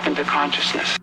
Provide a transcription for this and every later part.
back into consciousness.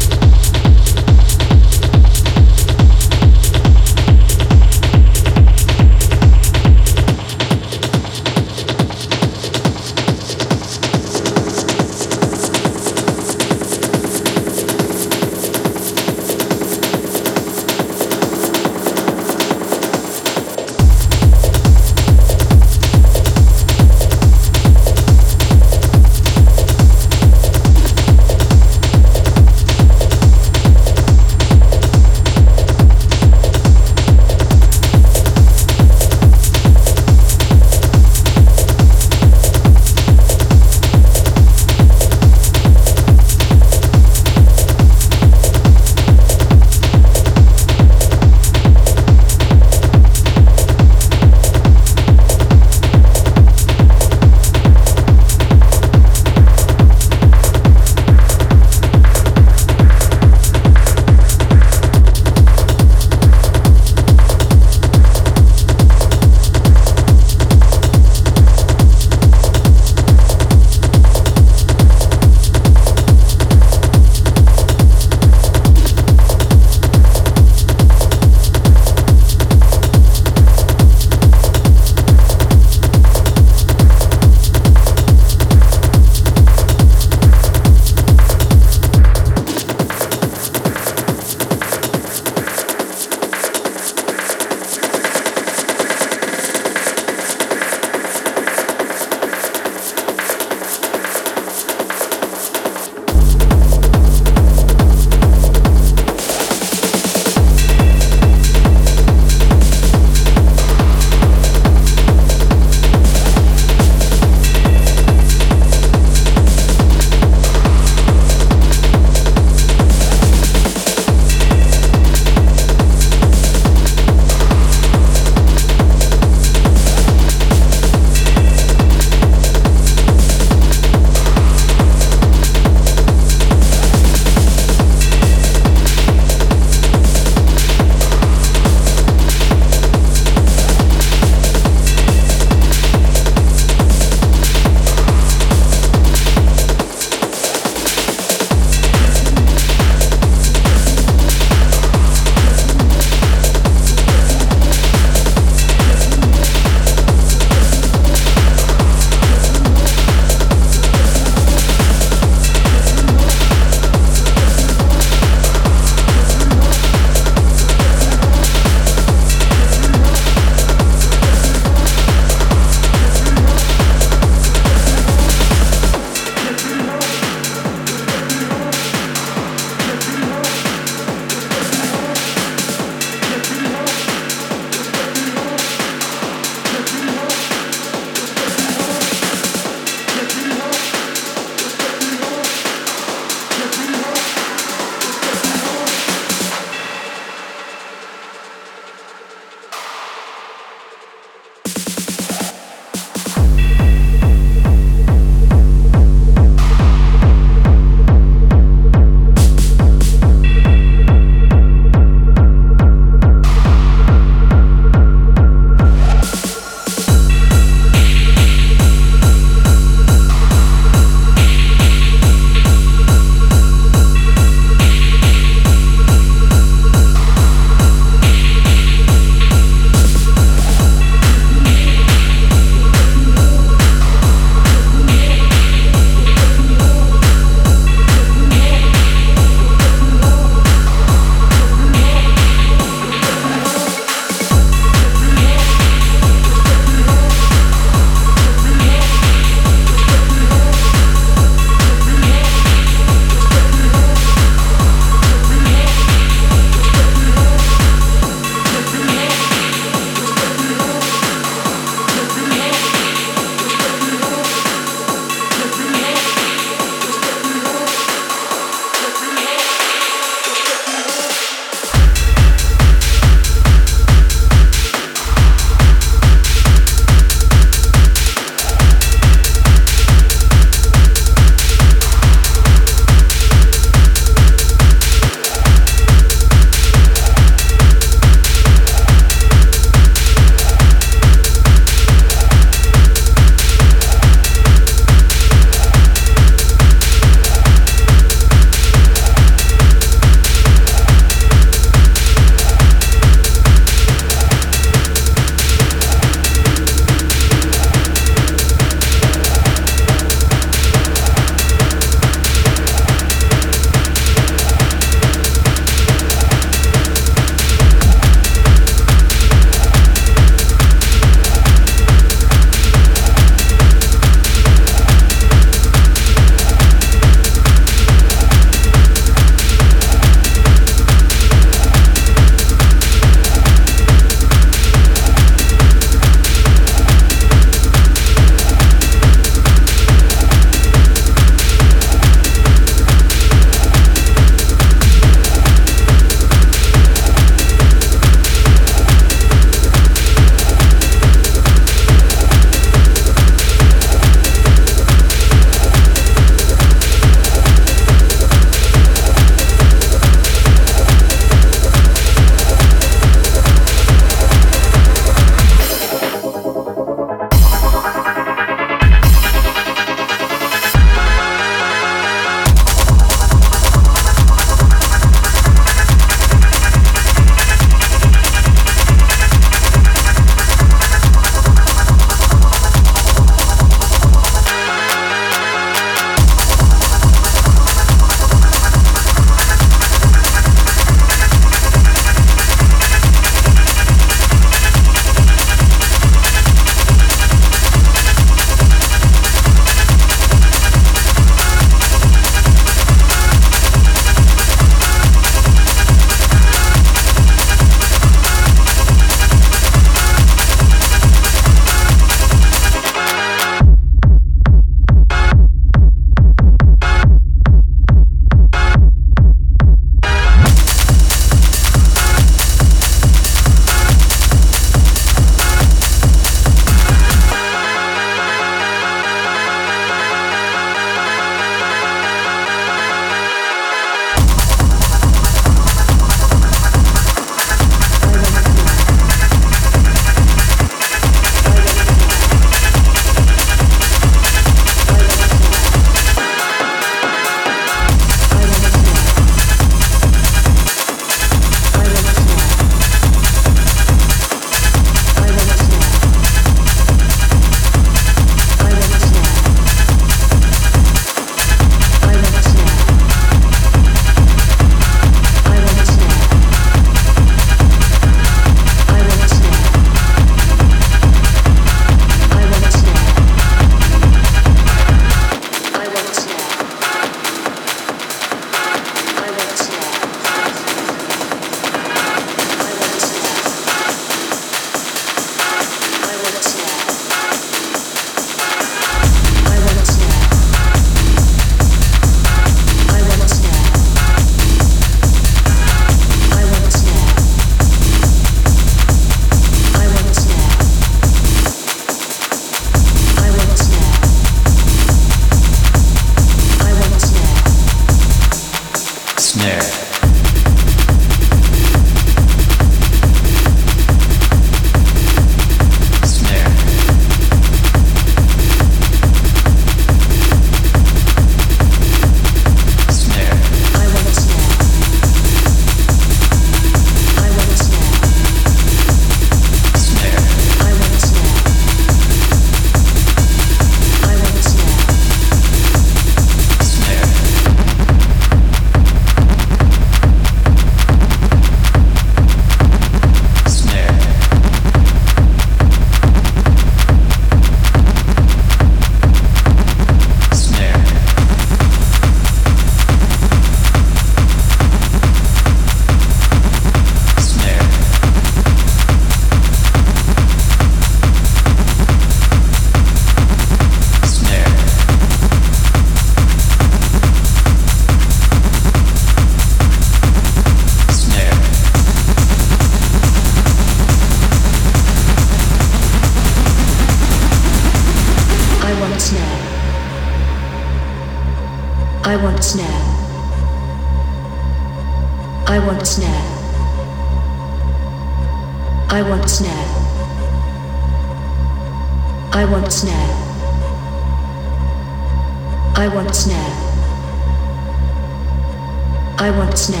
I want snare.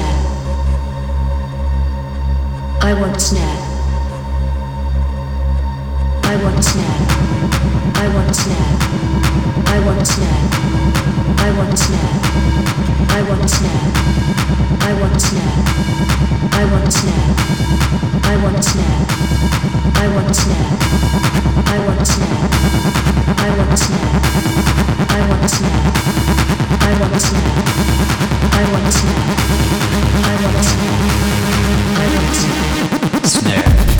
I want snare. I want snare. I want a snack. I want a snack. I want a snack. I want a snack. I want a snack. I want a snack. I want a snack. I want a snack. I want a snack. I want a snack. I want a snack. I want a snack. I want a snack. I want a snack. I want a snack. Snack.